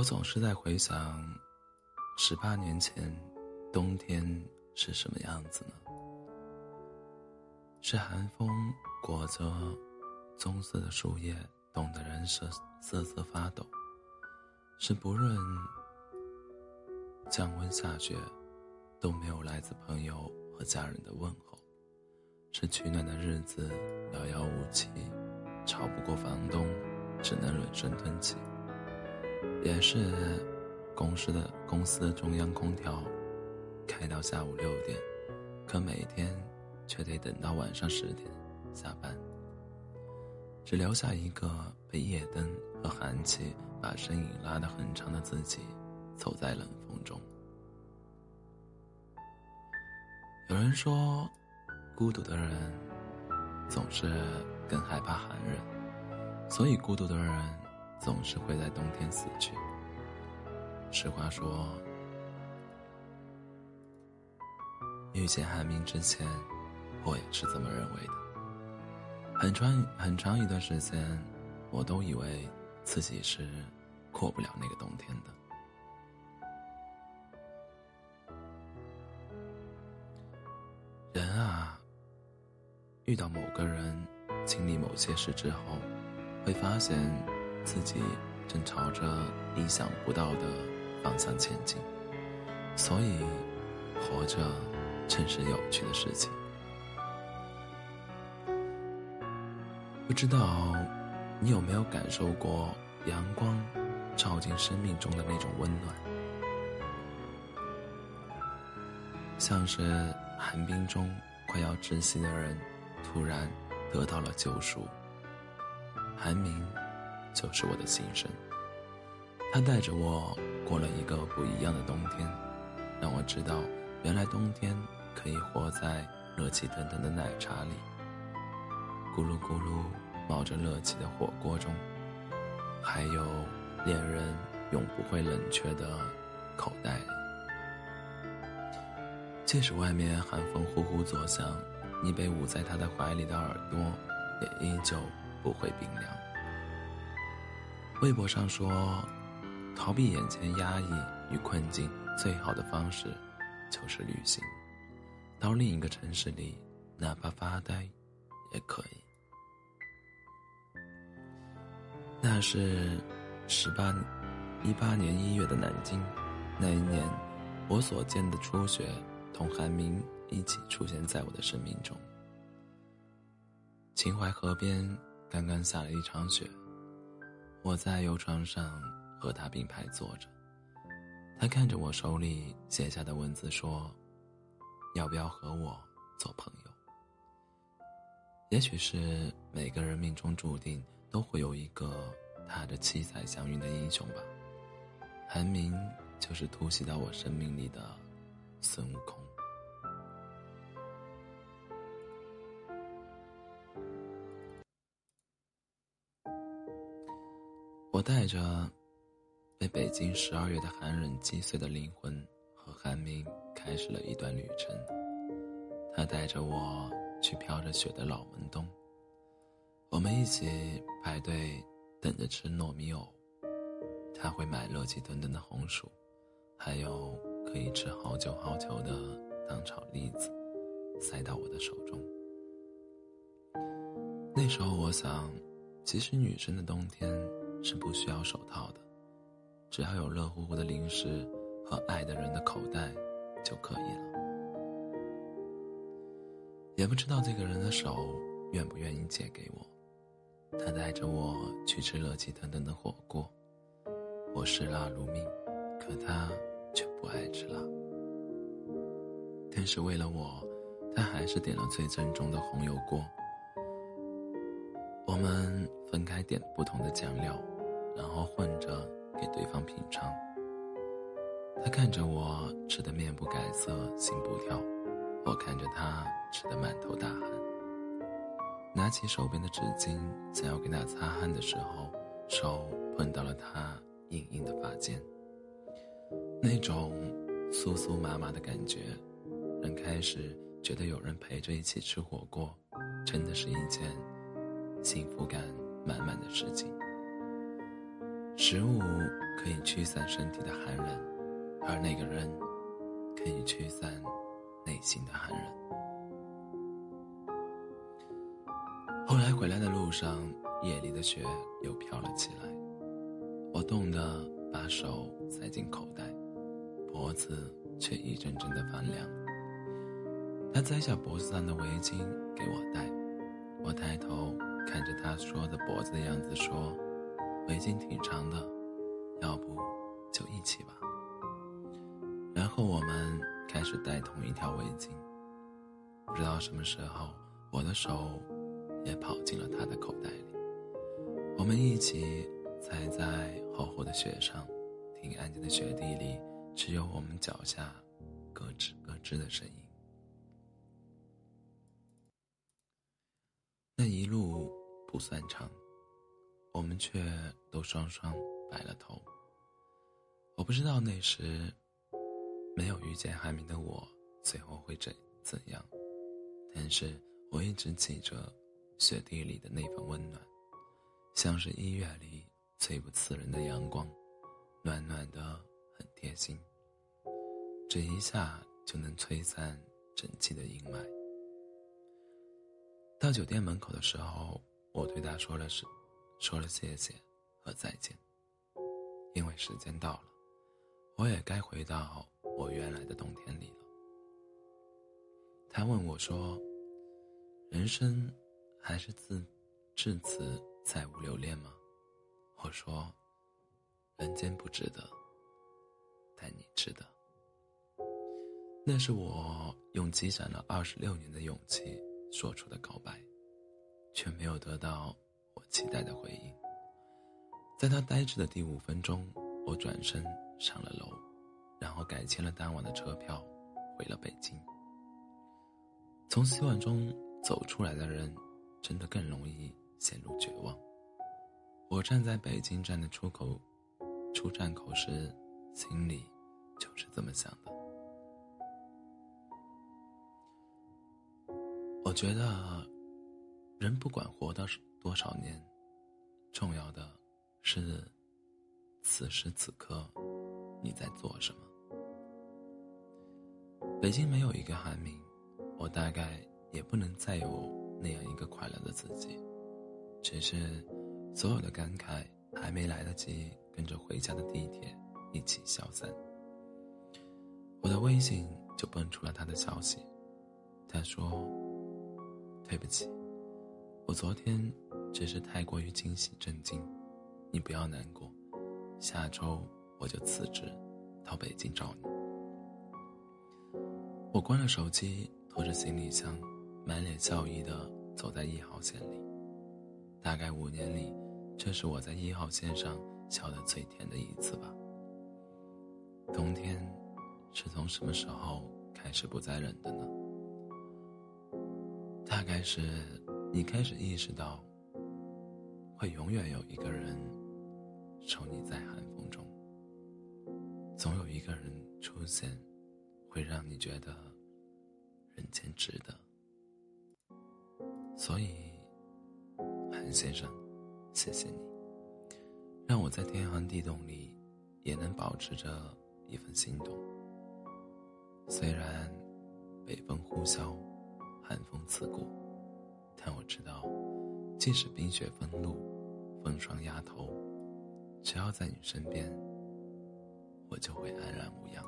我总是在回想，十八年前，冬天是什么样子呢？是寒风裹着棕色的树叶，冻得人瑟瑟瑟发抖；是不论降温下雪，都没有来自朋友和家人的问候；是取暖的日子遥遥无期，吵不过房东，只能忍声吞气；也是公司的公司的中央空调开到下午六点，可每天。却得等到晚上十点下班，只留下一个被夜灯和寒气把身影拉得很长的自己，走在冷风中。有人说，孤独的人总是更害怕寒冷，所以孤独的人总是会在冬天死去。实话说，遇见寒冰之前。我也是这么认为的。很长很长一段时间，我都以为自己是过不了那个冬天的。人啊，遇到某个人，经历某些事之后，会发现自己正朝着意想不到的方向前进。所以，活着正是有趣的事情。不知道你有没有感受过阳光照进生命中的那种温暖，像是寒冰中快要窒息的人突然得到了救赎。寒明就是我的心声，他带着我过了一个不一样的冬天，让我知道原来冬天可以活在热气腾腾的奶茶里。咕噜咕噜，冒着热气的火锅中，还有恋人永不会冷却的口袋里。即使外面寒风呼呼作响，你被捂在他的怀里的耳朵，也依旧不会冰凉。微博上说，逃避眼前压抑与困境，最好的方式就是旅行，到另一个城市里，哪怕发呆，也可以。那是十八一八年一月的南京，那一年，我所见的初雪同寒冰一起出现在我的生命中。秦淮河边刚刚下了一场雪，我在游船上和他并排坐着，他看着我手里写下的文字说：“要不要和我做朋友？”也许是每个人命中注定。都会有一个踏着七彩祥云的英雄吧。韩明就是突袭到我生命里的孙悟空。我带着被北京十二月的寒冷击碎的灵魂，和寒冰开始了一段旅程。他带着我去飘着雪的老门东。我们一起排队等着吃糯米藕，他会买热气腾腾的红薯，还有可以吃好久好久的糖炒栗子，塞到我的手中。那时候我想，其实女生的冬天是不需要手套的，只要有热乎乎的零食和爱的人的口袋就可以了。也不知道这个人的手愿不愿意借给我。他带着我去吃热气腾腾的火锅，我嗜辣如命，可他却不爱吃辣。但是为了我，他还是点了最正宗的红油锅。我们分开点不同的酱料，然后混着给对方品尝。他看着我吃的面不改色心不跳，我看着他吃的满头大汗。拿起手边的纸巾，想要给他擦汗的时候，手碰到了他硬硬的发尖。那种酥酥麻麻的感觉，让开始觉得有人陪着一起吃火锅，真的是一件幸福感满满的事情。食物可以驱散身体的寒冷，而那个人可以驱散内心的寒冷。后来回来的路上，夜里的雪又飘了起来，我冻得把手塞进口袋，脖子却一阵阵的发凉。他摘下脖子上的围巾给我戴，我抬头看着他说的脖子的样子说：“围巾挺长的，要不就一起吧。”然后我们开始戴同一条围巾。不知道什么时候，我的手也跑进了他的口袋里，我们一起踩在厚厚的雪上，听安静的雪地里只有我们脚下咯吱咯吱的声音。那一路不算长，我们却都双双白了头。我不知道那时没有遇见海明的我，最后会怎怎样，但是我一直记着雪地里的那份温暖，像是一月里最不刺人的阳光，暖暖的很贴心，这一下就能吹散整季的阴霾。到酒店门口的时候，我对他说了是，说了谢谢和再见。因为时间到了，我也该回到我原来的冬天里了。他问我说：“人生还是自至此再无留恋吗？”我说：“人间不值得，但你值得。”那是我用积攒了二十六年的勇气。说出的告白，却没有得到我期待的回应。在他呆滞的第五分钟，我转身上了楼，然后改签了当晚的车票，回了北京。从希望中走出来的人，真的更容易陷入绝望。我站在北京站的出口，出站口时，心里就是这么想的。我觉得，人不管活到多少年，重要的是此时此刻你在做什么。北京没有一个韩明，我大概也不能再有那样一个快乐的自己。只是所有的感慨还没来得及跟着回家的地铁一起消散，我的微信就蹦出了他的消息，他说。对不起，我昨天只是太过于惊喜震惊，你不要难过，下周我就辞职，到北京找你。我关了手机，拖着行李箱，满脸笑意的走在一号线里。大概五年里，这是我在一号线上笑得最甜的一次吧。冬天，是从什么时候开始不再冷的呢？大概是你开始意识到，会永远有一个人守你在寒风中，总有一个人出现，会让你觉得人间值得。所以，韩先生，谢谢你，让我在天寒地冻里也能保持着一份心动。虽然北风呼啸。寒风刺骨，但我知道，即使冰雪封路，风霜压头，只要在你身边，我就会安然无恙。